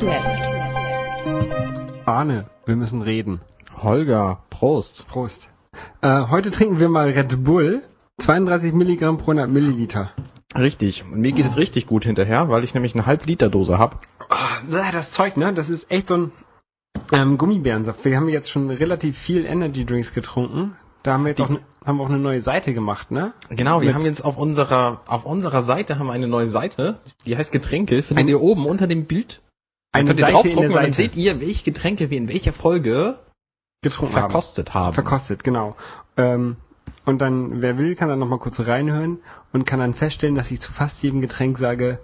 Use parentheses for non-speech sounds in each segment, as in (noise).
Minutes Left. Arne, wir müssen reden. Holger, Prost. Prost. Äh, heute trinken wir mal Red Bull. 32 Milligramm pro 100 Milliliter. Richtig. Und mir geht es richtig gut hinterher, weil ich nämlich eine Halb-Liter-Dose habe. Oh, das Zeug, ne? Das ist echt so ein ähm, Gummibärensaft. Wir haben jetzt schon relativ viel Energy Drinks getrunken. Da haben wir jetzt Die- auch, ne- haben wir auch eine neue Seite gemacht, ne? Genau, wir Mit- haben jetzt auf unserer auf unserer Seite haben wir eine neue Seite, die heißt Getränke. Findet Eine- ihr oben unter dem Bild? Eine könnt ihr draufdrucken und dann seht ihr, welche Getränke wir in welcher Folge getrunken haben. verkostet haben. Verkostet, genau. Ähm, und dann, wer will, kann dann nochmal kurz reinhören und kann dann feststellen, dass ich zu fast jedem Getränk sage,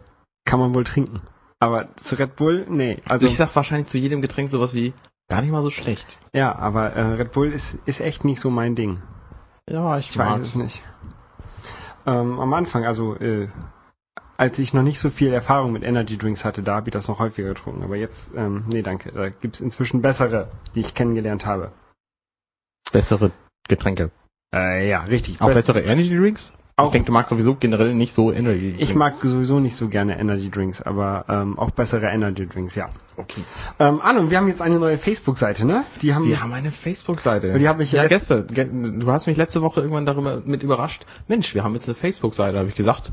kann man wohl trinken. Aber zu Red Bull, nee. Also Also, ich sag wahrscheinlich zu jedem Getränk sowas wie gar nicht mal so schlecht. ja, aber äh, Red Bull ist, ist echt nicht so mein Ding. Ja, ich, Ich weiß es nicht. Ähm, am Anfang, also äh, als ich noch nicht so viel Erfahrung mit Energy Drinks hatte, da habe ich das noch häufiger getrunken. Aber jetzt, ähm, nee, danke. Da gibt's inzwischen bessere, die ich kennengelernt habe. Bessere Getränke. Äh, ja, richtig. Auch Bess- bessere Energy Drinks? Auch- ich denke, du magst sowieso generell nicht so Energy Drinks. Ich mag sowieso nicht so gerne Energy Drinks, aber ähm, auch bessere Energy Drinks, ja. Okay. Ähm, Arno, wir haben jetzt eine neue Facebook-Seite, ne? Die haben Wir haben eine Facebook-Seite. Die habe ich ja gestern. Ge du hast mich letzte Woche irgendwann darüber mit überrascht. Mensch, wir haben jetzt eine Facebook-Seite, habe ich gesagt.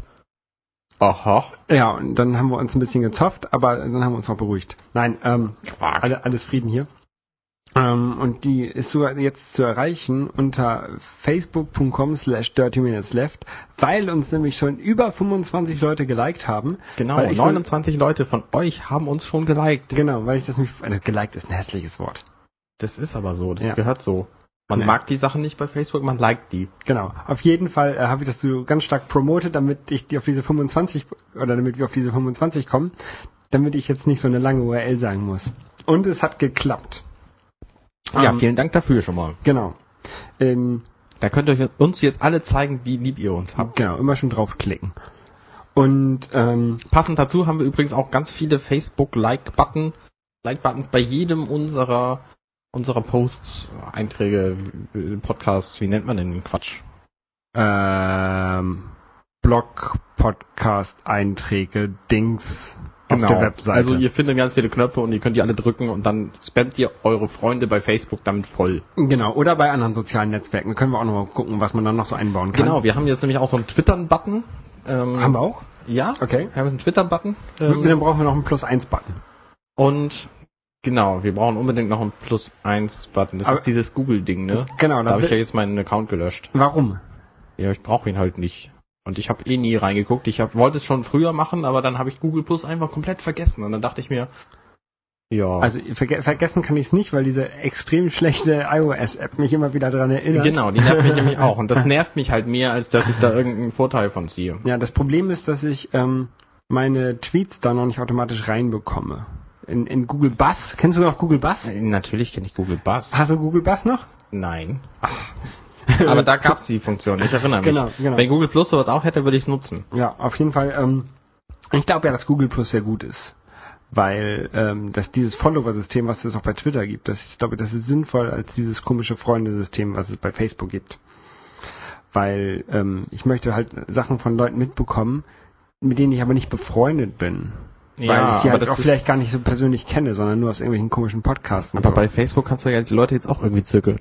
Aha. ja, und dann haben wir uns ein bisschen gezofft, aber dann haben wir uns auch beruhigt. Nein, ähm, alle, alles Frieden hier. Ähm, und die ist sogar jetzt zu erreichen unter facebook.com slash dirty minutes left, weil uns nämlich schon über 25 Leute geliked haben. Genau, weil ich so- 29 Leute von euch haben uns schon geliked. Genau, weil ich das mich, äh, geliked ist ein hässliches Wort. Das ist aber so, das Ja. gehört so. Man Nee. mag die Sachen nicht bei Facebook, man liked die. Genau. Auf jeden Fall äh, habe ich das so ganz stark promotet, damit ich die auf diese 25 oder damit wir auf diese 25 kommen, damit ich jetzt nicht so eine lange URL sagen muss. Und es hat geklappt. Ja, Ähm, vielen Dank dafür schon mal. Genau. Ähm, Da könnt ihr uns jetzt alle zeigen, wie lieb ihr uns habt. genau, immer schon draufklicken. Und ähm, Passend dazu haben wir übrigens auch ganz viele Facebook-Like-Button, Like-Buttons bei jedem unserer unserer Posts, Einträge, Podcasts, wie nennt man denn den Quatsch? ähm, Blog, Podcast, Einträge, Dings auf der Webseite. Also ihr findet ganz viele Knöpfe und ihr könnt die alle drücken und dann spammt ihr eure Freunde bei Facebook damit voll. genau, oder bei anderen sozialen Netzwerken. Da können wir auch noch mal gucken, was man dann noch so einbauen kann. Genau, wir haben jetzt nämlich auch so einen Twittern-Button. Ähm, Haben wir auch? Ja, Okay. wir haben jetzt einen Twitter-Button. Ähm, Dann brauchen wir noch einen Plus-1-Button. und genau, wir brauchen unbedingt noch einen Plus 1 Button. Das Aber- ist dieses Google-Ding, ne? Genau, Da habe ich ja jetzt meinen Account gelöscht. Warum? Ja, ich brauche ihn halt nicht. Und ich habe eh nie reingeguckt. Ich hab, wollte es schon früher machen, aber dann habe ich Google Plus einfach komplett vergessen. Und dann dachte ich mir, ja. Also verge vergessen kann ich es nicht, weil diese extrem schlechte iOS-App mich immer wieder daran erinnert. genau, die nervt mich nämlich (laughs) auch. Und das nervt mich halt mehr, als dass ich da irgendeinen Vorteil von ziehe. Ja, das Problem ist, dass ich ähm, meine Tweets da noch nicht automatisch reinbekomme. In, in Google Buzz, kennst du noch Google Buzz? Äh, Natürlich kenne ich Google Buzz. Hast du Google Buzz noch? Nein. (laughs) aber da gab's die Funktion, ich erinnere mich. Genau, genau. Wenn Google Plus sowas auch hätte, würde ich es nutzen. Ja, auf jeden Fall. Ähm, ich glaube ja, dass Google Plus sehr gut ist. Weil ähm, dass dieses Follower-System, was es auch bei Twitter gibt, das, ich glaube, das ist sinnvoll als dieses komische Freundesystem, was es bei Facebook gibt. Weil ähm, ich möchte halt Sachen von Leuten mitbekommen, mit denen ich aber nicht befreundet bin. Weil ich die halt auch vielleicht gar nicht so persönlich kenne, sondern nur aus irgendwelchen komischen Podcasts. aber so. bei Facebook kannst du ja die Leute jetzt auch irgendwie zirkeln.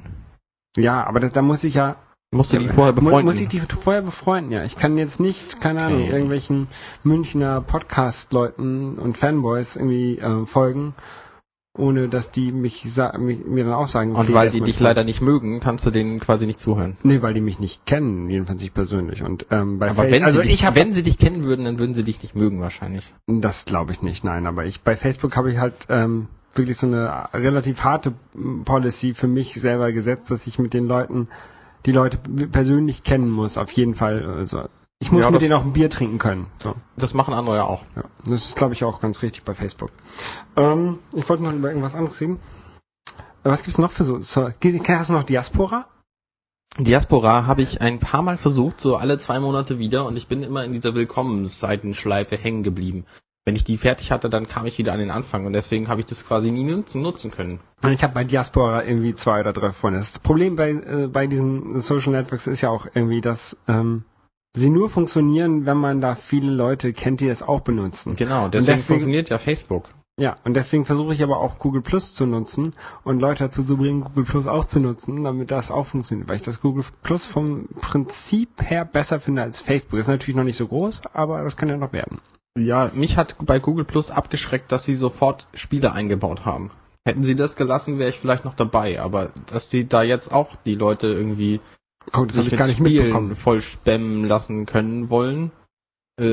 ja, aber da, da muss ich ja Musst du die vorher befreunden. Muss ich die vorher befreunden, ja. Ich kann jetzt nicht, keine Okay. Ahnung, irgendwelchen Münchner Podcast-Leuten und Fanboys irgendwie äh, folgen, ohne dass die mich, mich mir dann auch sagen, und okay, weil der ist die dich Freund. leider nicht mögen, kannst du denen quasi nicht zuhören. Nee, weil die mich nicht kennen, jedenfalls nicht persönlich. Und ähm, bei Aber Fa- wenn, also sie dich, ich habe wenn sie dich kennen würden, dann würden sie dich nicht mögen wahrscheinlich. das glaube ich nicht, nein, aber ich bei Facebook habe ich halt ähm, wirklich so eine relativ harte Policy für mich selber gesetzt, dass ich mit den Leuten die Leute persönlich kennen muss, auf jeden Fall. Also ich muss Ja, mit denen auch ein Bier trinken können. So. Das machen andere ja auch. Ja, das ist, glaube ich, auch ganz richtig bei Facebook. Ähm, ich wollte noch über irgendwas anderes reden. Äh, Was gibt's noch für so? so hast du noch Diaspora? Diaspora habe ich ein paar Mal versucht, so alle zwei Monate wieder, und ich bin immer in dieser Willkommensseitenschleife hängen geblieben. Wenn ich die fertig hatte, dann kam ich wieder an den Anfang und deswegen habe ich das quasi nie nutzen, nutzen können. Ich habe bei Diaspora irgendwie zwei oder drei Freunde. Das Problem bei, äh, bei diesen Social Networks ist ja auch irgendwie, dass ähm, sie nur funktionieren, wenn man da viele Leute kennt, die das auch benutzen. Genau, deswegen- deswegen, funktioniert ja Facebook. Ja, und deswegen versuche ich aber auch Google Plus zu nutzen und Leute dazu zu bringen, Google Plus auch zu nutzen, damit das auch funktioniert, weil ich das Google Plus vom Prinzip her besser finde als Facebook. Ist natürlich noch nicht so groß, aber das kann ja noch werden. Ja, mich hat bei Google Plus abgeschreckt, dass sie sofort Spiele eingebaut haben. Hätten sie das gelassen, wäre ich vielleicht noch dabei, aber dass sie da jetzt auch die Leute irgendwie Habe sich gar nicht Spielen mitbekommen. voll spammen lassen können wollen. Äh,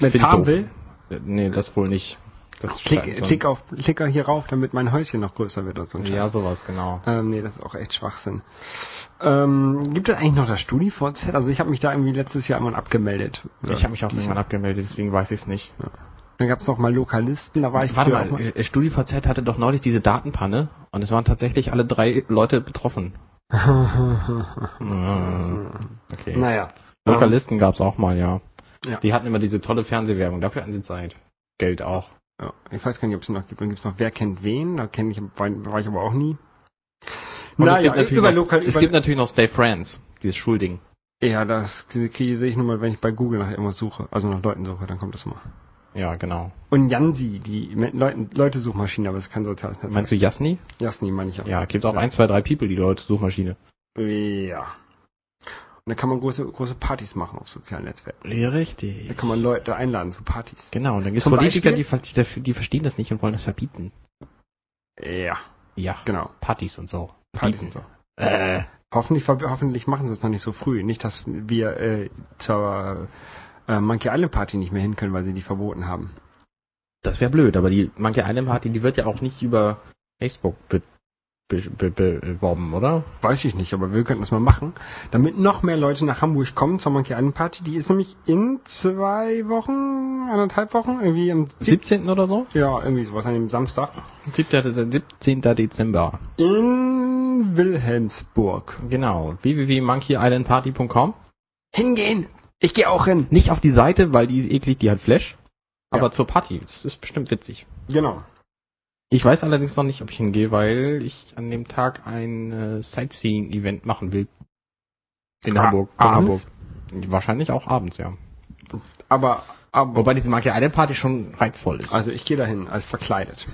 Mit Farmville? Äh, Nee, das wohl nicht. Das Klick, klick auf, klick hier rauf, damit mein Häuschen noch größer wird und so Ja, sowas, genau. Ähm, nee, das ist auch echt Schwachsinn. Ähm, gibt es eigentlich noch das StudiVZ? Also ich habe mich da irgendwie letztes Jahr irgendwann abgemeldet. Ich habe mich auch irgendwann abgemeldet, deswegen weiß ich es nicht. Dann gab es noch mal Lokalisten, da war ich Warte mal, auch äh, StudiVZ hatte doch neulich diese Datenpanne und es waren tatsächlich alle drei Leute betroffen. (laughs) Okay. Naja. Lokalisten gab's auch mal, ja. Ja. Die hatten immer diese tolle Fernsehwerbung, dafür hatten sie Zeit. Geld auch. Ja, ich weiß gar nicht, ob es noch gibt. Dann gibt es noch Wer kennt wen? Da kenne ich, war, ich aber auch nie. Und es, gibt natürlich über noch, lokal, es gibt natürlich noch Stay Friends, dieses Schulding. ja, das sehe ich nur mal, wenn ich bei Google nach irgendwas suche, also nach Leuten suche, dann kommt das mal. Ja, genau. Und Yansi, die Leute-Suchmaschine, aber es ist kein soziales Netzwerk. Meinst du Jasni? Jasni, meine ich auch. Ja, gibt auch ein, zwei, drei People, die Leute Suchmaschine. Ja. Und da kann man große, große Partys machen auf sozialen Netzwerken. Ja, Da richtig. kann man Leute einladen zu Partys. Genau, und dann gibt's Zum Politiker, die, die, die verstehen das nicht und wollen das verbieten. Ja, Ja, genau. Partys und so. Partys Verbieten. und so. Äh. Hoffentlich, hoffentlich machen sie es noch nicht so früh. Nicht, dass wir äh, zur äh, Monkey Island Party nicht mehr hin können, weil sie die verboten haben. Das wäre blöd, aber die Monkey Island Party, die wird ja auch nicht über Facebook be be be beworben, oder? Weiß ich nicht, aber wir könnten das mal machen, damit noch mehr Leute nach Hamburg kommen zur Monkey Island Party. Die ist nämlich in zwei Wochen, anderthalb Wochen, irgendwie am sieb 17. oder so? ja, irgendwie sowas an dem Samstag. 17. Dezember. In Wilhelmsburg. Genau. www.monkeyislandparty.com Hingehen! Ich gehe auch hin! Nicht auf die Seite, weil die ist eklig, die hat Flash. Aber Ja. zur Party. Das ist bestimmt witzig. Genau. Ich weiß allerdings noch nicht, ob ich hingehe, weil ich an dem Tag ein äh, Sightseeing-Event machen will. In Ah, Hamburg. In abends? Hamburg. Wahrscheinlich auch abends, ja. Aber, aber Wobei diese Monkey Island Party schon reizvoll ist. also ich gehe dahin als verkleidet.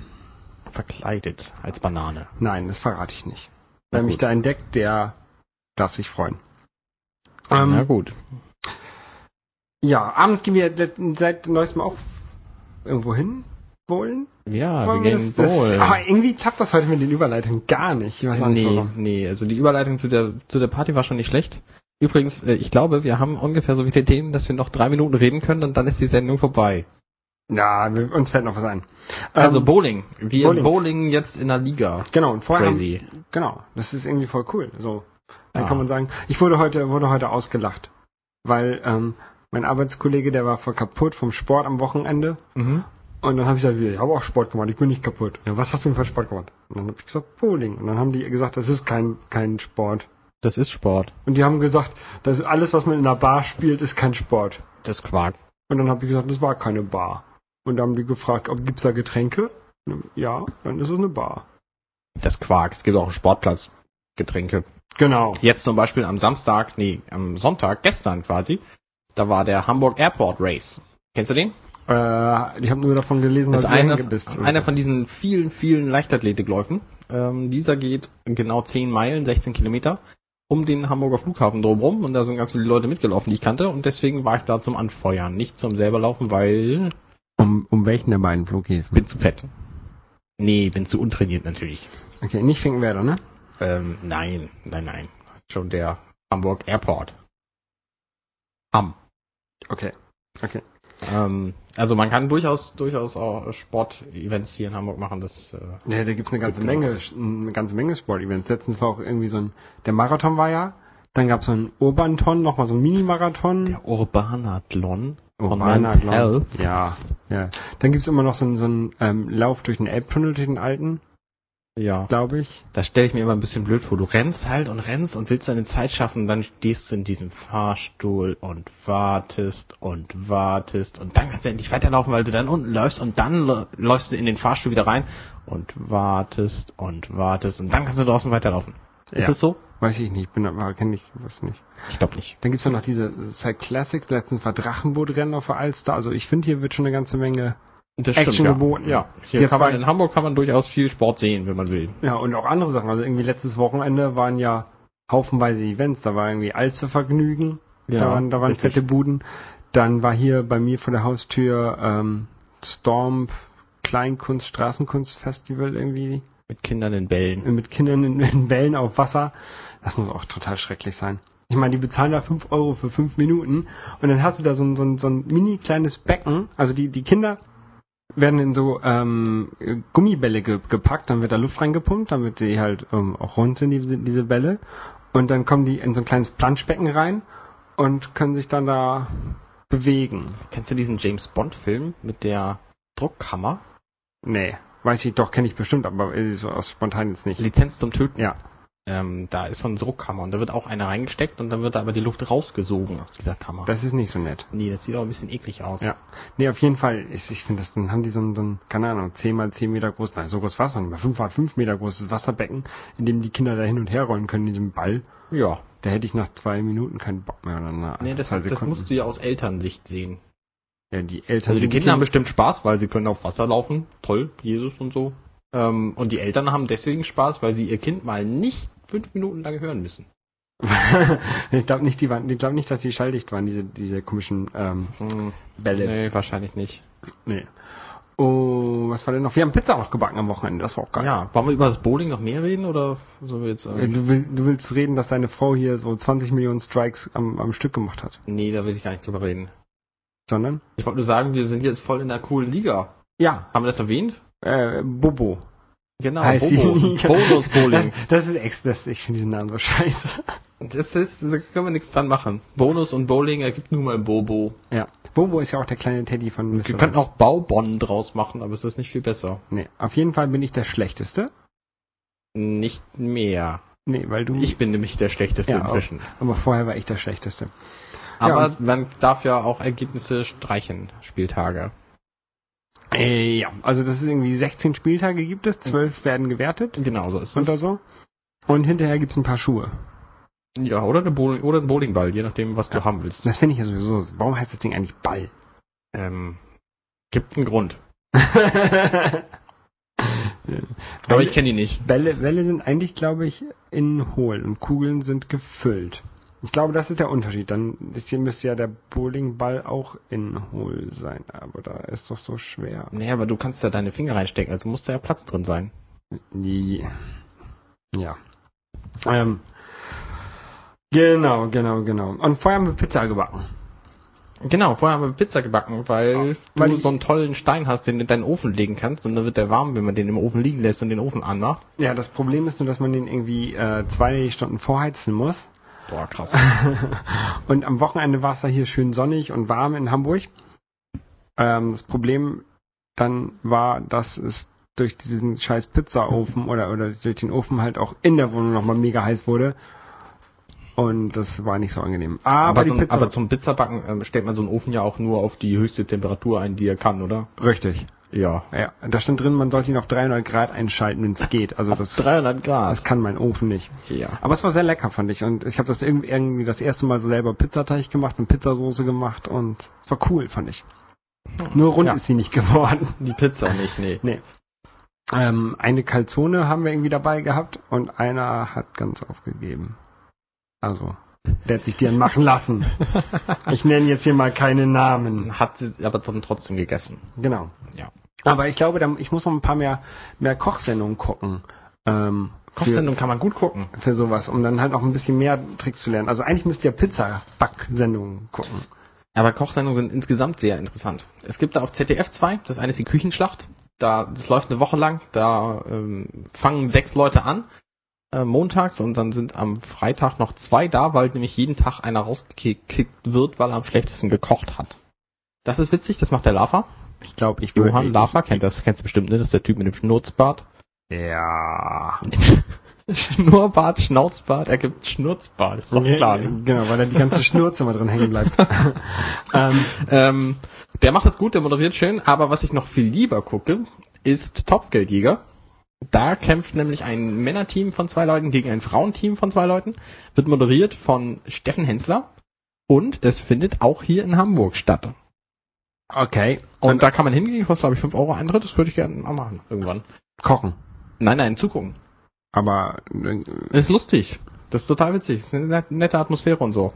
verkleidet als Banane. Nein, das verrate ich nicht. Na Wer mich da entdeckt, der darf sich freuen. Na Ähm, gut. Ja, abends gehen wir seit- neuestem auch irgendwo hin wollen. Ja, wir Wollen wir gehen das- das- Bowl. Aber irgendwie klappt das heute mit den Überleitungen gar nicht. Ich weiß auch nicht nee, warum. nee, also die Überleitung zu der, zu der Party war schon nicht schlecht. Übrigens, äh, ich glaube, wir haben ungefähr so viele Themen, dass wir noch drei Minuten reden können und dann ist die Sendung vorbei. Ja, wir, uns fällt noch was ein. Also Ähm, Bowling. Wir Bowling. bowling. jetzt in der Liga. genau, und vorher Crazy. Haben, genau, das ist irgendwie voll cool. So, dann Ah. kann man sagen, ich wurde heute wurde heute ausgelacht, weil ähm, mein Arbeitskollege, der war voll kaputt vom Sport am Wochenende Mhm. Und dann habe ich gesagt, ich habe auch Sport gemacht, ich bin nicht kaputt. Ja, was hast du denn für Sport gemacht? Und dann habe ich gesagt, Bowling. Und dann haben die gesagt, das ist kein, kein Sport. Das ist Sport. Und die haben gesagt, das ist alles, was man in einer Bar spielt, ist kein Sport. Das ist Quark. Und dann habe ich gesagt, das war keine Bar. Und dann haben die gefragt, ob gibt's da Getränke? Ja, dann ist es eine Bar. Das ist Quark. Es gibt auch einen Sportplatz. Getränke. Genau. Jetzt zum Beispiel am Samstag, nee, am Sonntag, gestern quasi, da war der Hamburg Airport Race. Kennst du den? Äh, ich habe nur davon gelesen, Das dass du einer, bist. einer von diesen vielen, vielen Leichtathletikläufen. Ähm, dieser geht genau 10 Meilen, 16 Kilometer um den Hamburger Flughafen drumherum und da sind ganz viele Leute mitgelaufen, die ich kannte und deswegen war ich da zum Anfeuern, nicht zum selber laufen, weil Um, um welchen der beiden Flughäfen? bin zu fett. Nee, bin zu untrainiert natürlich. Okay, nicht Finkenwerder, ne? Ähm, nein, nein, nein. Schon der Hamburg Airport. Am. Okay. Okay. Ähm, also man kann durchaus, durchaus auch Sportevents hier in Hamburg machen, das, äh, Ja, da gibt's eine ganze Gibt Menge, eine ganze Menge Sportevents. Letztens war auch irgendwie so ein, der Marathon war ja, dann gab's so einen Urbanton, nochmal so einen Mini-Marathon. der Urbanathlon. Urbanathlon. Ja, ja. Dann gibt's immer noch so einen, so einen ähm, Lauf durch den Elbtunnel, durch den alten, Ja. glaube ich. Das stelle ich mir immer ein bisschen blöd vor. Du rennst halt und rennst und willst deine Zeit schaffen, dann stehst du in diesem Fahrstuhl und wartest und wartest und dann kannst du endlich weiterlaufen, weil du dann unten läufst und dann lä- läufst du in den Fahrstuhl wieder rein und wartest und wartest und dann kannst du draußen weiterlaufen. Ist Ja. es so? Weiß ich nicht, bin aber kenne ich, weiß nicht. Ich glaube nicht. Dann gibt's ja noch diese Cyclassics, Classics, letztens war Drachenbootrennen auf der Alster. Also ich finde, hier wird schon eine ganze Menge Das Action ja. geboten. Ja, hier kann man, in Hamburg kann man durchaus viel Sport sehen, wenn man will. Ja, und auch andere Sachen. Also irgendwie letztes Wochenende waren ja haufenweise Events. Da war irgendwie Alstervergnügen. da waren, da waren richtig. fette Buden. Dann war hier bei mir vor der Haustür ähm, Storm Kleinkunst, Straßenkunstfestival irgendwie Mit Kindern in Bällen. mit Kindern in, in Wellen auf Wasser. Das muss auch total schrecklich sein. Ich meine, die bezahlen da 5 Euro für 5 Minuten und dann hast du da so ein, so ein, so ein mini kleines Becken. Also die, die Kinder werden in so ähm, Gummibälle ge gepackt, dann wird da Luft reingepumpt, damit die halt ähm, auch rund sind, diese, diese Bälle. Und dann kommen die in so ein kleines Planschbecken rein und können sich dann da bewegen. Kennst du diesen James Bond Film mit der Druckkammer? Nee, weiß ich doch, kenne ich bestimmt, aber äh, so aus spontan jetzt nicht. Lizenz zum Töten. Ja. Ähm, da ist so eine Druckkammer und da wird auch eine reingesteckt und dann wird da aber die Luft rausgesogen aus dieser Kammer. Das ist nicht so nett. nee, das sieht auch ein bisschen eklig aus. Ja. Nee, auf jeden Fall, ich, ich finde das, dann haben die so ein, so ein, keine Ahnung, 10 mal 10 Meter groß, nein, so groß nicht mal, 5 mal 5 Meter großes Wasserbecken, in dem die Kinder da hin und her rollen können, in diesem Ball. Ja. Da hätte ich nach zwei Minuten keinen Bock mehr oder nach Nee, das, das musst du ja aus Elternsicht sehen. Ja, die Eltern Also die Kinder haben bestimmt Spaß, weil sie können auf Wasser laufen. Toll, Jesus und so. Ähm, und die Eltern haben deswegen Spaß, weil sie ihr Kind mal nicht fünf Minuten lang hören müssen. (laughs) ich glaube nicht, die waren, ich glaube nicht, dass die schalldicht waren, diese, diese komischen ähm, Hm, Bälle. nee, wahrscheinlich nicht. Nee. Oh, was war denn noch? Wir haben Pizza noch gebacken am Wochenende, das war auch geil. Ja, wollen wir über das Bowling noch mehr reden oder so wir jetzt? Äh, Ähm, Du, will, du willst reden, dass deine Frau hier so 20 Millionen Strikes am, am Stück gemacht hat. nee, da will ich gar nicht drüber reden. Sondern? Ich wollte nur sagen, wir sind jetzt voll in der coolen Liga. Ja, Haben wir das erwähnt? Äh, Bobo. Genau, Heißt Bobo. Liga. (laughs) Bonus Bowling. Das, das ist ex, das, ich finde diesen Namen so scheiße. Das ist, da können wir nichts dran machen. Bonus und Bowling ergibt nun mal Bobo. Ja. Bobo ist ja auch der kleine Teddy von Wir könnten auch Baubonn draus machen, aber es ist nicht viel besser. Nee, auf jeden Fall bin ich der Schlechteste. Nicht mehr. Nee, weil du. Ich bin nämlich der Schlechteste Ja, inzwischen. aber vorher war ich der Schlechteste. Aber Ja. man darf ja auch Ergebnisse streichen, Spieltage. Äh, ja, also das ist irgendwie 16 Spieltage gibt es, 12 werden gewertet Genau, so ist oder es. so. Und hinterher gibt's ein paar Schuhe. Ja, oder, eine Bowling, oder ein Bowlingball, je nachdem, was du haben willst. Das finde ich ja sowieso. Warum heißt das Ding eigentlich Ball? Ähm, gibt einen Grund. Aber (laughs) Aber ich kenne die nicht. Bälle, Bälle sind eigentlich, glaube ich, innen hohl und Kugeln sind gefüllt. Ich glaube, das ist der Unterschied. Dann ist hier müsste ja der Bowlingball auch innen hohl sein, aber da ist doch so schwer. Nee, aber du kannst ja deine Finger reinstecken, also muss da ja Platz drin sein. Die, ja. Ähm, genau, genau, genau. Und vorher haben wir Pizza gebacken. Genau, vorher haben wir Pizza gebacken, weil Ja, du weil ich- so einen tollen Stein hast, den du in deinen Ofen legen kannst und dann wird der warm, wenn man den im Ofen liegen lässt und den Ofen anmacht. Ja, das Problem ist nur, dass man den irgendwie äh, zwei Stunden vorheizen muss. Boah, krass. (laughs) Und am Wochenende war es da hier schön sonnig und warm in Hamburg. Ähm, das Problem dann war, dass es durch diesen scheiß Pizzaofen oder, oder durch den Ofen halt auch in der Wohnung nochmal mega heiß wurde. Und das war nicht so angenehm. Aber, Aber, so, Pizza, aber zum Pizzabacken ähm, stellt man so einen Ofen ja auch nur auf die höchste Temperatur ein, die er kann, oder? richtig. Ja. Ja, da stand drin, man sollte ihn auf 300 Grad einschalten, wenn es geht. Also das, 300 Grad. das kann mein Ofen nicht. ja. Aber es war sehr lecker, fand ich. Und ich habe das irgendwie, irgendwie das erste Mal so selber Pizzateig gemacht und Pizzasoße gemacht und es war cool, fand ich. Nur rund Ja. ist sie nicht geworden. Die Pizza nicht, nee. Nee. Ähm, eine Calzone haben wir irgendwie dabei gehabt und einer hat ganz aufgegeben. Also, der hat sich die dann machen lassen. Ich nenne jetzt hier mal keine Namen. Hat sie aber trotzdem gegessen. Genau. Ja. Aber ich glaube, ich muss noch ein paar mehr, mehr Kochsendungen gucken. Ähm, Kochsendung kann man gut gucken. Für, für sowas, um dann halt noch ein bisschen mehr Tricks zu lernen. Also eigentlich müsst ihr Pizza-Back-Sendungen gucken. Aber Kochsendungen sind insgesamt sehr interessant. Es gibt da auf ZDF zwei, das eine ist die Küchenschlacht. Da, das läuft eine Woche lang, da ähm, fangen sechs Leute an, äh, montags, und dann sind am Freitag noch zwei da, weil nämlich jeden Tag einer rausgekickt wird, weil er am schlechtesten gekocht hat. Das ist witzig, das macht der Lava. Ich glaube, ich Johann ich- Lava kennt das, kennst du bestimmt, ne? Das ist der Typ mit dem Schnurzbart. Ja. (laughs) Schnurrbart, Schnauzbart, er gibt Schnurzbart, ist doch klar. Ne? Genau, weil da die ganze Schnurze mal drin hängen bleibt. (laughs) ähm, Ähm, der macht das gut, der moderiert schön, aber was ich noch viel lieber gucke, ist Topfgeldjäger. Da kämpft nämlich ein Männerteam von zwei Leuten gegen ein Frauenteam von zwei Leuten. Wird moderiert von Steffen Hensler. Und es findet auch hier in Hamburg statt. Okay. Und, da kann man hingehen, kostet glaube ich 5 Euro Eintritt, das würde ich gerne mal machen, irgendwann. kochen. Nein, nein, zugucken. Aber äh, Ist lustig. Das ist total witzig. Ist eine net- nette Atmosphäre und so.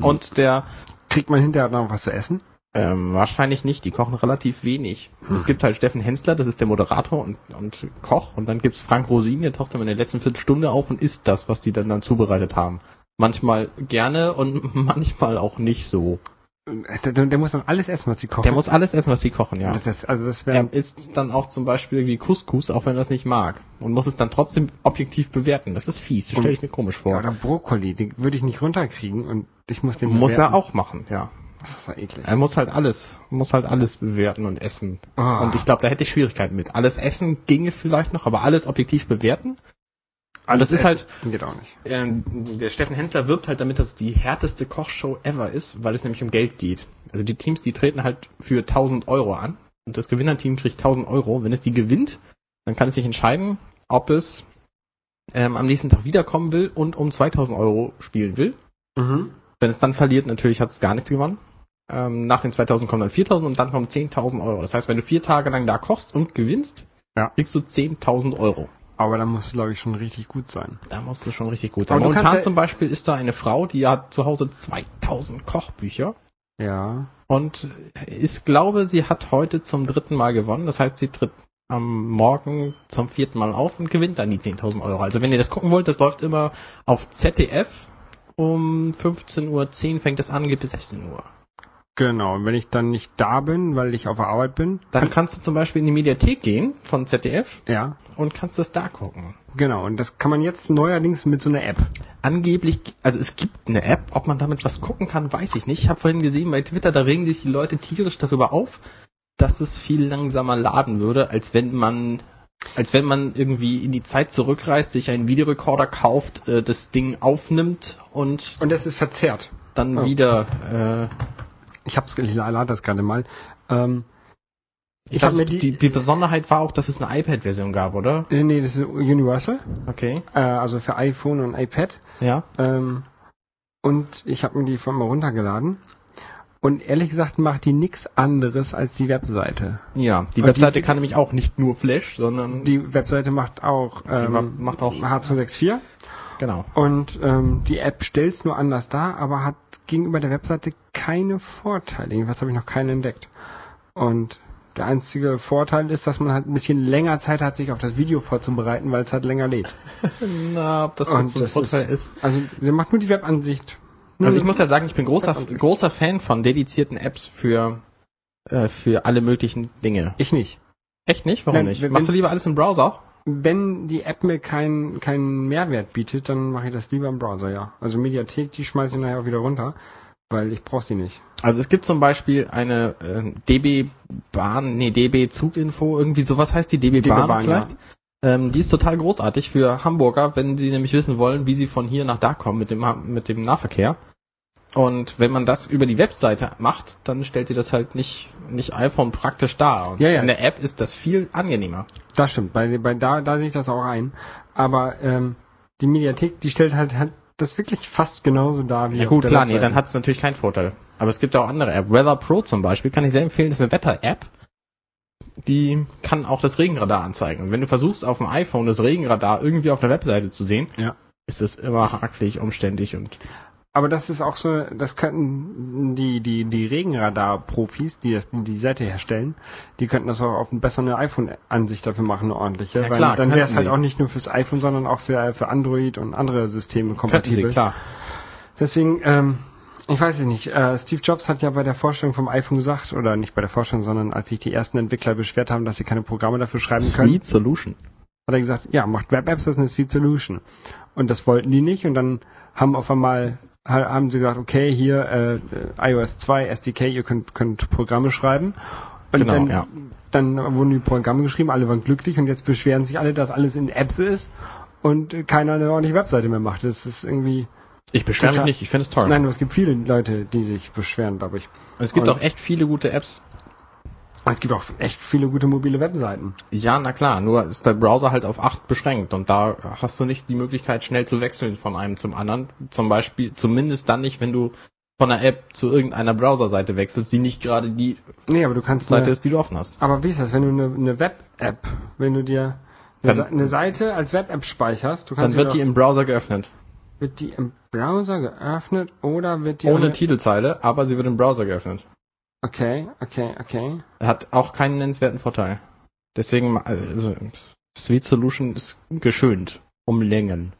Und der, kriegt man hinterher noch was zu essen? Ähm, wahrscheinlich nicht, die kochen relativ wenig. Es gibt halt Steffen Hensler, das ist der Moderator und, und Koch. Und dann gibt's Frank Rosin, der taucht dann in der letzten Viertelstunde auf und isst das, was die dann, dann zubereitet haben. Manchmal gerne und (laughs) manchmal auch nicht so. Der, der muss dann alles essen, was sie kochen. Der muss alles essen, was die kochen, ja. Das, ist- also das Er isst dann auch zum Beispiel irgendwie Couscous, auch wenn er das nicht mag. Und muss es dann trotzdem objektiv bewerten. Das ist fies, das stelle ich mir komisch ja, vor. oder Brokkoli, den würde ich nicht runterkriegen und ich muss den muss er bewerten. auch machen, ja. Das ist ja eklig. Er muss halt alles, muss halt alles bewerten und essen. Ah. Und ich glaube, da hätte ich Schwierigkeiten mit. Alles essen ginge vielleicht noch, aber alles objektiv bewerten. Alles das ist halt- Geht auch nicht. Ähm, der Steffen Hensler wirbt halt damit, dass es die härteste Kochshow ever ist, weil es nämlich um Geld geht. Also die Teams, die treten halt für 1000 Euro an. Und das Gewinnerteam kriegt 1000 Euro. Wenn es die gewinnt, dann kann es sich entscheiden, ob es ähm, am nächsten Tag wiederkommen will und um 2000 Euro spielen will. Mhm. Wenn es dann verliert, natürlich hat es gar nichts gewonnen. Ähm, nach den 2000 kommen dann 4000 und dann kommen 10.000 Euro. Das heißt, wenn du vier Tage lang da kochst und gewinnst, Ja. kriegst du 10.000 Euro. Aber da muss, glaube ich, schon richtig gut sein. Da musst du schon richtig gut Aber sein. du Momentan zum Beispiel ist da eine Frau, die hat zu Hause 2000 Kochbücher Ja. und ich glaube, sie hat heute zum dritten Mal gewonnen. Das heißt, sie tritt am Morgen zum vierten Mal auf und gewinnt dann die 10.000 Euro. Also wenn ihr das gucken wollt, das läuft immer auf ZDF. Um 15.10 Uhr fängt es an, geht bis 16 Uhr. Genau. Und wenn ich dann nicht da bin, weil ich auf der Arbeit bin, Dann kannst du zum Beispiel in die Mediathek gehen von ZDF ja, und kannst das da gucken. genau. Und das kann man jetzt neuerdings mit so einer App. Angeblich, also es gibt eine App, ob man damit was gucken kann, weiß ich nicht. Ich habe vorhin gesehen bei Twitter, da regen sich die Leute tierisch darüber auf, dass es viel langsamer laden würde, als wenn man als wenn man irgendwie in die Zeit zurückreist, sich einen Videorekorder kauft, äh, das Ding aufnimmt und Und das ist verzerrt. dann Oh. wieder äh, Ich hab's, ich lade das gerade mal. Ähm, ich Ich hab hab mir die, die- die, die Besonderheit war auch, dass es eine iPad-Version gab, oder? äh, nee, das ist Universal. Okay. Äh, also für iPhone und iPad. Ja. Ähm, und ich habe mir die von mal runtergeladen. Und ehrlich gesagt macht die nichts anderes als die Webseite. Ja. Die Und Webseite die- kann nämlich auch nicht nur Flash, sondern Die Webseite macht auch, ähm, macht auch H264 genau. und ähm, die App stellt's nur anders dar, aber hat gegenüber der Webseite keine Vorteile. Jedenfalls habe ich noch keinen entdeckt. Und der einzige Vorteil ist, dass man halt ein bisschen länger Zeit hat, sich auf das Video vorzubereiten, weil es halt länger lädt. (laughs) Na, ob das Und jetzt so ein Vorteil ist. Also der macht nur die Webansicht. Nur Also ich muss ja sagen, ich bin großer, großer Fan von dedizierten Apps für, äh, für alle möglichen Dinge. ich nicht. Echt nicht? Warum Nein, nicht? wenn- Machst du lieber alles im Browser? Wenn die App mir keinen keinen Mehrwert bietet, dann mache ich das lieber im Browser, ja. Also Mediathek, die schmeiße ich nachher auch wieder runter, weil ich brauche sie nicht. Also es gibt zum Beispiel eine äh, DB Bahn, nee, DB Zuginfo, irgendwie sowas heißt die DB, DB Bahn, Bahn, vielleicht. Ähm, die ist total großartig für Hamburger, wenn sie nämlich wissen wollen, wie sie von hier nach da kommen mit dem, mit dem Nahverkehr. Und wenn man das über die Webseite macht, dann stellt sie das halt nicht, nicht iPhone praktisch dar. Und Ja, ja. in der App ist das viel angenehmer. Das stimmt, bei, bei da, da sehe ich das auch ein. Aber ähm, die Mediathek, die stellt halt, halt das wirklich fast genauso dar wie Ja gut, klar, nee, dann hat es natürlich keinen Vorteil. Aber es gibt auch andere App. Weather Pro zum Beispiel kann ich sehr empfehlen, das ist eine Wetter-App. Die kann auch das Regenradar anzeigen. Und wenn du versuchst, auf dem iPhone das Regenradar irgendwie auf der Webseite zu sehen, Ja. ist es immer hakelig, umständlich und Aber das ist auch so, das könnten die, die, die Regenradar-Profis, die das, die Seite herstellen, die könnten das auch auf eine bessere iPhone-Ansicht dafür machen, eine ordentliche. Ja, weil klar, dann wäre es halt auch nicht nur fürs iPhone, sondern auch für, für Android und andere Systeme kompatibel. sie, klar. Deswegen, ähm, ich weiß es nicht. Äh, Steve Jobs hat ja bei der Vorstellung vom iPhone gesagt, oder nicht bei der Vorstellung, sondern als sich die ersten Entwickler beschwert haben, dass sie keine Programme dafür schreiben können, Sweet Solution. hat er gesagt, ja, macht Web-Apps, das ist eine Sweet Solution. Und das wollten die nicht und dann haben auf einmal haben sie gesagt, okay, hier äh, iOS 2 SDK, ihr könnt, könnt Programme schreiben. Und Genau, dann, ja. dann wurden die Programme geschrieben, alle waren glücklich und jetzt beschweren sich alle, dass alles in Apps ist und keiner eine ordentliche Webseite mehr macht. Das ist irgendwie. Ich beschwere mich nicht, ich finde es toll. Nein, aber es gibt viele Leute, die sich beschweren, glaube ich. es gibt und- auch echt viele gute Apps. Es gibt auch echt viele gute mobile Webseiten. Ja, na klar, nur ist der Browser halt auf 8 beschränkt und da hast du nicht die Möglichkeit, schnell zu wechseln von einem zum anderen. Zum Beispiel, zumindest dann nicht, wenn du von einer App zu irgendeiner Browserseite wechselst, die nicht gerade die Nee, aber du kannst Seite eine, ist, die du offen hast. Aber wie ist das, wenn du eine, eine Web-App, wenn du dir eine, Dann- eine Seite als Web-App speicherst, du Dann kannst wird sie die im Browser geöffnet. wird die im Browser geöffnet oder wird die Ohne Titelzeile, aber sie wird im Browser geöffnet. Okay, okay, okay. Hat auch keinen nennenswerten Vorteil. Deswegen, also, Sweet Solution ist geschönt. Um Längen.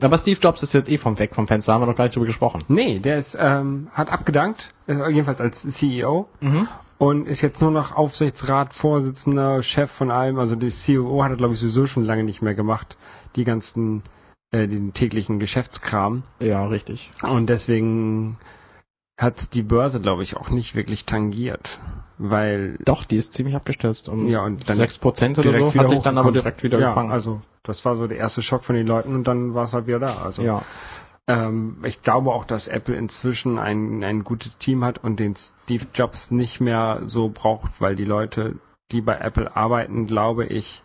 Aber Steve Jobs ist jetzt eh vom Weg vom Fenster, haben wir noch gar nicht drüber gesprochen. Nee, der ist, ähm, hat abgedankt, jedenfalls als CEO Mhm. und ist jetzt nur noch Aufsichtsrat, Vorsitzender, Chef von allem. Also die CEO hat er, glaube ich, sowieso schon lange nicht mehr gemacht, die ganzen, äh, den täglichen Geschäftskram. Ja, richtig. Und deswegen hat die Börse, glaube ich, auch nicht wirklich tangiert. Weil Doch, die ist ziemlich abgestürzt. Um Ja, und dann 6% oder so, hat sich dann aber direkt wieder ja, gefangen. also das war so der erste Schock von den Leuten und dann war es halt wieder da. Also ja. ähm, ich glaube auch, dass Apple inzwischen ein, ein gutes Team hat und den Steve Jobs nicht mehr so braucht, weil die Leute, die bei Apple arbeiten, glaube ich,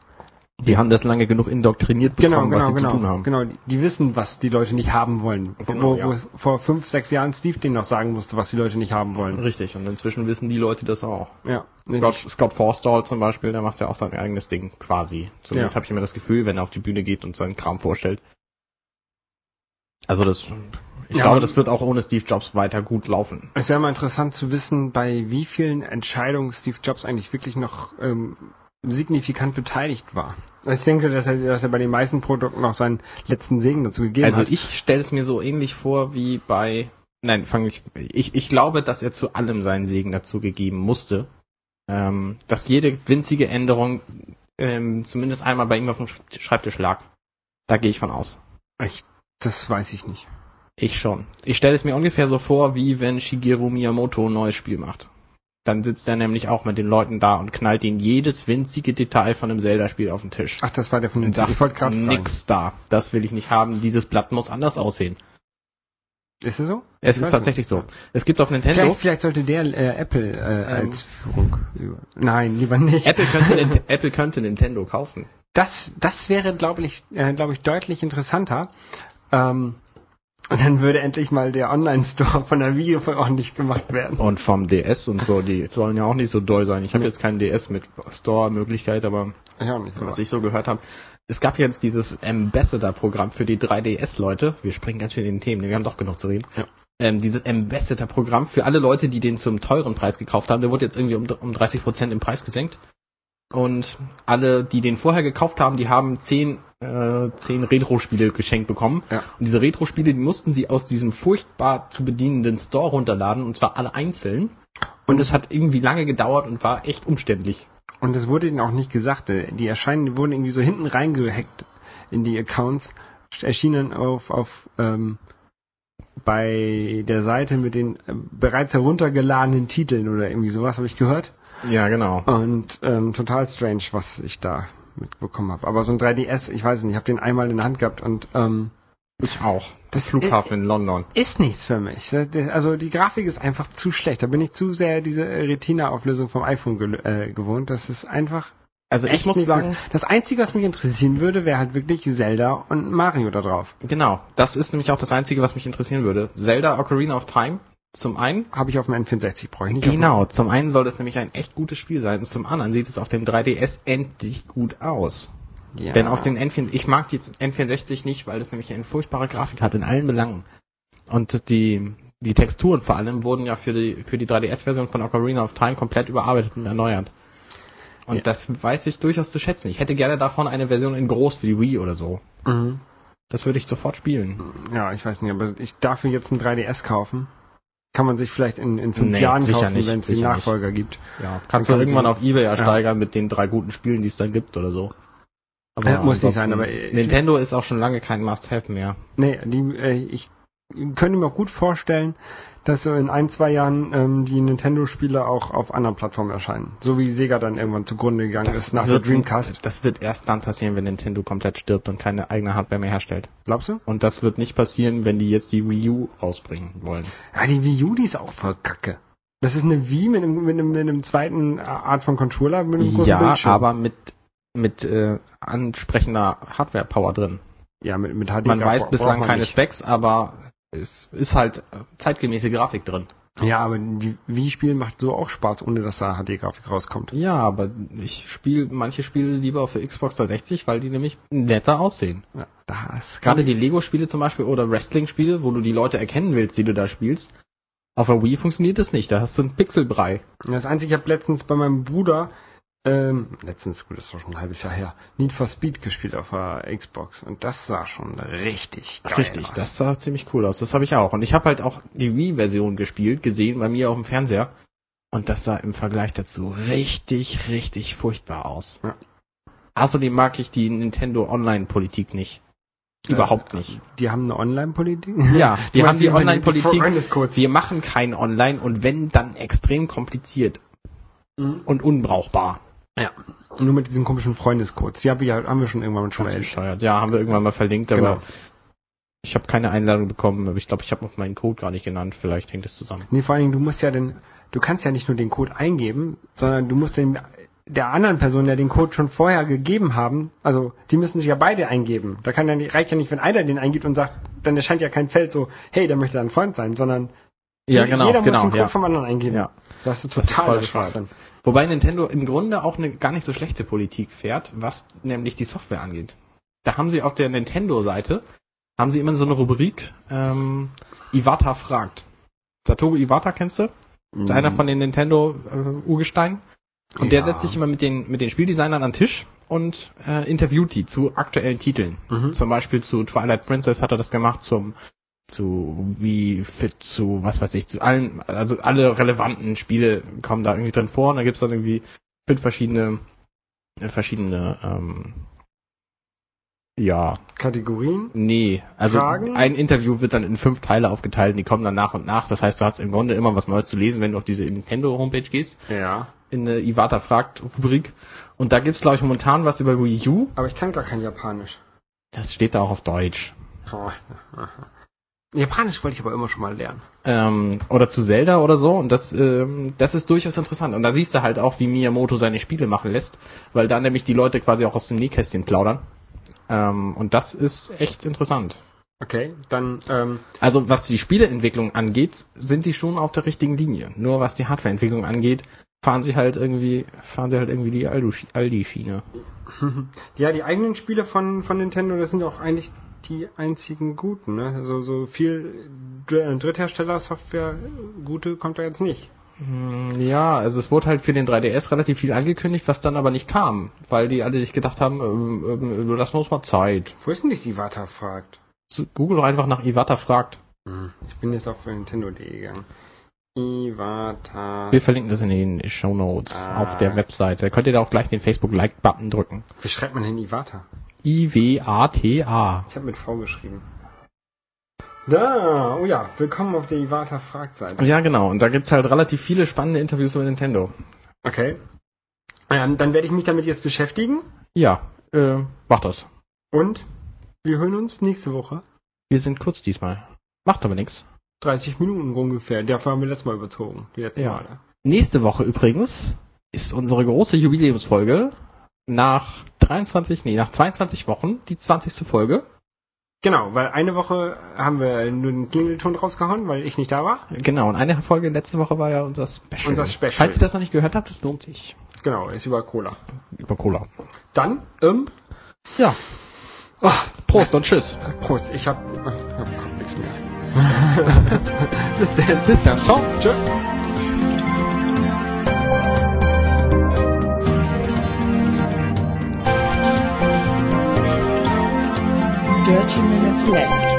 Die haben das lange genug indoktriniert bekommen, was sie zu tun haben. Genau, die, die wissen, was die Leute nicht haben wollen. Genau, wo, wo ja. vor fünf, sechs Jahren Steve denen noch sagen musste, was die Leute nicht haben wollen. Richtig, und inzwischen wissen die Leute das auch. Ja. Scott, Scott Forstall zum Beispiel, der macht ja auch sein eigenes Ding, quasi. Zumindest Ja. habe ich immer das Gefühl, wenn er auf die Bühne geht und seinen Kram vorstellt. Also das, ich Ja, glaube, das wird auch ohne Steve Jobs weiter gut laufen. Es wäre mal interessant zu wissen, bei wie vielen Entscheidungen Steve Jobs eigentlich wirklich noch ähm, signifikant beteiligt war. Also ich denke, dass er, dass er bei den meisten Produkten noch seinen letzten Segen dazu gegeben Also hat. ich stelle es mir so ähnlich vor wie bei, nein, fange ich, ich, ich glaube, dass er zu allem seinen Segen dazu gegeben musste. Ähm, dass jede winzige Änderung ähm, zumindest einmal bei ihm auf dem Schreib- Schreibtisch lag. Da gehe ich von aus. Ich, das weiß ich nicht. Ich schon. Ich stelle es mir ungefähr so vor, wie wenn Shigeru Miyamoto ein neues Spiel macht. Dann sitzt er nämlich auch mit den Leuten da und knallt ihnen jedes winzige Detail von einem Zelda-Spiel auf den Tisch. Ach, das war der von den sagt, Ich wollte gerade nix da. Das will ich nicht haben. Dieses Blatt muss anders aussehen. Ist es so? Es Ich ist tatsächlich nicht. so. Es gibt auf Nintendo. Vielleicht, vielleicht sollte der äh, Apple äh, als Führung. Nein, lieber nicht. Apple könnte, (laughs) Apple könnte Nintendo kaufen. Das, das wäre, glaube ich, äh, glaube ich, deutlich interessanter. Ähm, und dann würde endlich mal der Online-Store von der Wii ordentlich gemacht werden. Und vom DS und so, die sollen ja auch nicht so doll sein. Ich habe jetzt keinen DS mit Store-Möglichkeit, aber Ich nicht. was ich so gehört habe. Es gab jetzt dieses Ambassador-Programm für die 3DS-Leute. Wir springen ganz schön in den Themen, wir haben doch genug zu reden. Ja. Ähm, dieses Ambassador-Programm für alle Leute, die den zum teuren Preis gekauft haben, der wurde jetzt irgendwie um, um 30 Prozent im Preis gesenkt. Und alle, die den vorher gekauft haben, die haben 10, äh, 10 Retro-Spiele geschenkt bekommen. Ja. Und diese Retro-Spiele, die mussten sie aus diesem furchtbar zu bedienenden Store runterladen, und zwar alle einzeln. Und es hat irgendwie lange gedauert und war echt umständlich. Und es wurde ihnen auch nicht gesagt. äh, Die erscheinen, die wurden irgendwie so hinten reingehackt in die Accounts, erschienen auf, auf ähm, bei der Seite mit den äh, bereits heruntergeladenen Titeln oder irgendwie sowas, habe ich gehört. Ja, genau. Und ähm, total strange, was ich da mitbekommen habe. Aber so ein 3DS, ich weiß nicht, ich habe den einmal in der Hand gehabt und ähm, Ich auch. Das Flughafen in London. ist nichts für mich. Also die Grafik ist einfach zu schlecht. Da bin ich zu sehr diese Retina-Auflösung vom iPhone äh, gewohnt. Das ist einfach Also ich muss sagen, Das Einzige, was mich interessieren würde, wäre halt wirklich Zelda und Mario da drauf. genau, das ist nämlich auch das Einzige, was mich interessieren würde. Zelda Ocarina of Time, zum einen. Habe ich auf dem N64, brauche ich nicht. Genau, zum einen soll das nämlich ein echt gutes Spiel sein und zum anderen sieht es auf dem 3DS endlich gut aus. Ja. Denn auf den N64, ich mag die N64 nicht, weil das nämlich eine furchtbare Grafik hat in allen Belangen. Und die, die Texturen vor allem wurden ja für die, für die 3DS-Version von Ocarina of Time komplett überarbeitet und erneuert. Und Ja. das weiß ich durchaus zu schätzen. Ich hätte gerne davon eine Version in groß für die Wii oder so. Mhm. Das würde ich sofort spielen. Ja, ich weiß nicht, aber ich darf mir jetzt ein 3DS kaufen. Kann man sich vielleicht in, in fünf Nee, Jahren kaufen, nicht, wenn es sicher Nachfolger gibt. Ja, kannst Dann du irgendwann auf Ebay ersteigern mit den drei guten Spielen, die es dann gibt oder so. Aber Ja, muss nicht sein, aber Nintendo ist auch schon lange kein Must-Have mehr. Nee, die, äh, ich könnte mir auch gut vorstellen, dass so in ein, zwei Jahren ähm, die Nintendo-Spiele auch auf anderen Plattformen erscheinen. So wie Sega dann irgendwann zugrunde gegangen ist nach der wird, Dreamcast. Das wird erst dann passieren, wenn Nintendo komplett stirbt und keine eigene Hardware mehr herstellt. Glaubst du? Und das wird nicht passieren, wenn die jetzt die Wii U rausbringen wollen. Ja, die Wii U, die ist auch voll kacke. Das ist eine Wii mit einem, mit einem, mit einem zweiten Art von Controller mit einem großen Ja, Bildschirm. aber mit, mit äh, ansprechender Hardware-Power drin. ja, mit, mit HD Man weiß bislang keine nicht. Specs, aber es ist halt äh, zeitgemäße Grafik drin. Ja, aber die Wii-Spiel macht so auch Spaß, ohne dass da HD-Grafik rauskommt. Ja, aber ich spiele manche Spiele lieber für Xbox 360, weil die nämlich netter aussehen. Ja, das Gerade die Lego-Spiele zum Beispiel oder Wrestling-Spiele, wo du die Leute erkennen willst, die du da spielst. Auf der Wii funktioniert das nicht, da hast du einen Pixelbrei. Das Einzige, ich habe letztens bei meinem Bruder, ähm, letztens, gut, das doch schon ein halbes Jahr her, Need for Speed gespielt auf der Xbox. Und das sah schon richtig geil Richtig, aus. das sah ziemlich cool aus. Das habe ich auch. Und ich habe halt auch die Wii-Version gespielt, gesehen bei mir auf dem Fernseher. Und das sah im Vergleich dazu richtig, richtig furchtbar aus. Ja. Außerdem mag ich die Nintendo Online-Politik nicht. Überhaupt Äh, nicht. Die haben eine Online-Politik? Ja, (laughs) die haben die Online-Politik. Wir machen kein Online und wenn, dann extrem kompliziert Mhm. und unbrauchbar. Ja. Nur mit diesen komischen Freundescodes. Die haben wir, haben wir schon irgendwann schon mal bescheuert. Ja, haben wir irgendwann mal verlinkt, aber Genau. ich habe keine Einladung bekommen. Aber ich glaube, ich habe noch meinen Code gar nicht genannt. Vielleicht hängt es zusammen. Nee, vor allen Dingen, du musst ja den, du kannst ja nicht nur den Code eingeben, sondern du musst den, der anderen Person ja den Code schon vorher gegeben haben. Also, die müssen sich ja beide eingeben. Da kann ja nicht, reicht ja nicht, wenn einer den eingibt und sagt, dann erscheint ja kein Feld so, hey, der möchte ein Freund sein, sondern Ja, je- genau, jeder muss genau. den Code Ja. vom anderen eingeben. Ja. Das ist Das total der Schwachsinn. Wobei Nintendo im Grunde auch eine gar nicht so schlechte Politik fährt, was nämlich die Software angeht. Da haben sie auf der Nintendo-Seite, haben sie immer so eine Rubrik, ähm, Iwata fragt. Satoru Iwata kennst du? Ist einer von den Nintendo äh. Und der Ja. setzt sich immer mit den, mit den Spieldesignern an den Tisch und äh, interviewt die zu aktuellen Titeln. Mhm. Zum Beispiel zu Twilight Princess hat er das gemacht, zum zu wie fit zu was weiß ich zu allen also alle relevanten Spiele kommen da irgendwie drin vor und da gibt's dann irgendwie fünf verschiedene äh, verschiedene ähm, ja Kategorien? nee also Fragen? ein Interview wird dann in fünf Teile aufgeteilt und die kommen dann nach und nach das heißt du hast im Grunde immer was Neues zu lesen wenn du auf diese Nintendo Homepage gehst Ja. in eine Iwata fragt Rubrik und da gibt's glaube ich momentan was über Wii U Aber ich kann gar kein Japanisch. das steht da auch auf Deutsch Oh. Japanisch wollte ich aber immer schon mal lernen. ähm, oder zu Zelda oder so. Und das ähm, das ist durchaus interessant. Und da siehst du halt auch wie Miyamoto seine Spiele machen lässt weil da nämlich die Leute quasi auch aus dem Nähkästchen plaudern. Ähm, und das ist echt interessant. Okay, dann, ähm, also was die Spieleentwicklung angeht sind die schon auf der richtigen Linie. Nur was die Hardwareentwicklung angeht fahren sie halt irgendwie fahren sie halt irgendwie die Aldi- Aldi-Schiene. (laughs) Ja, die eigenen Spiele von, von Nintendo, das sind auch eigentlich die einzigen guten, ne? Also so viel Dr- Dritthersteller-Software gute kommt da jetzt nicht. Mm, Ja, also es wurde halt für den 3DS relativ viel angekündigt, was dann aber nicht kam, weil die alle sich gedacht haben, ähm, ähm, lassen wir uns mal Zeit. Wo ist denn die Iwata fragt? Google doch einfach nach Iwata fragt. Ich bin jetzt auf Nintendo.de gegangen. Iwata. Wir verlinken das in den Show Notes Ah. auf der Webseite. Da könnt ihr da auch gleich den Facebook-Like-Button drücken. Wie schreibt man denn Iwata? I-W-A-T-A. Ich habe mit V geschrieben. Da, oh ja, willkommen auf der Iwata Fragseite. Ja, genau. Und da gibt's halt relativ viele spannende Interviews über Nintendo. Okay. Ähm, dann werde ich mich damit jetzt beschäftigen Ja, äh, mach das. und wir hören uns nächste Woche. Wir sind kurz diesmal. Macht aber nichts. 30 Minuten ungefähr. Dafür haben wir letztes Mal überzogen. Die letzte Ja. Male. Nächste Woche übrigens ist unsere große Jubiläumsfolge nach 23, nee, nach 22 Wochen die 20. Folge. Genau, weil eine Woche haben wir nur einen Klingelton rausgehauen, weil ich nicht da war. Genau, und eine Folge letzte Woche war ja unser Special. Unser Special. Falls ihr das noch nicht gehört habt, das lohnt sich. Genau, ist über Cola. Über Cola. Dann, ähm, ja. Oh, Prost und Tschüss. Prost, ich hab, ah, ich hab nichts mehr. (laughs) (laughs) bis dann. Bis dann. Ciao. Tschüss. 30 minutes left.